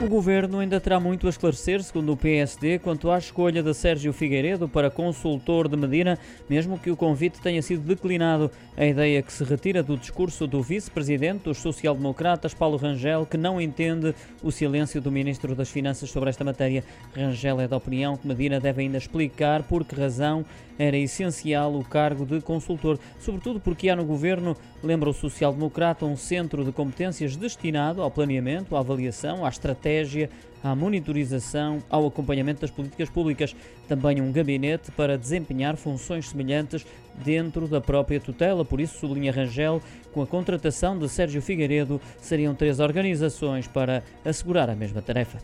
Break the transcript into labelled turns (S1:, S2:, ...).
S1: O governo ainda terá muito a esclarecer, segundo o PSD, quanto à escolha de Sérgio Figueiredo para consultor de Medina, mesmo que o convite tenha sido declinado. A ideia que se retira do discurso do vice-presidente dos social-democratas, Paulo Rangel, que não entende o silêncio do ministro das Finanças sobre esta matéria. Rangel é da opinião que Medina deve ainda explicar por que razão era essencial o cargo de consultor, sobretudo porque há no governo, lembra o social-democrata, um centro de competências destinado ao planeamento, à avaliação, à estratégia estratégia, à monitorização, ao acompanhamento das políticas públicas. Também um gabinete para desempenhar funções semelhantes dentro da própria tutela. Por isso, sublinha Rangel, com a contratação de Sérgio Figueiredo, seriam três organizações para assegurar a mesma tarefa.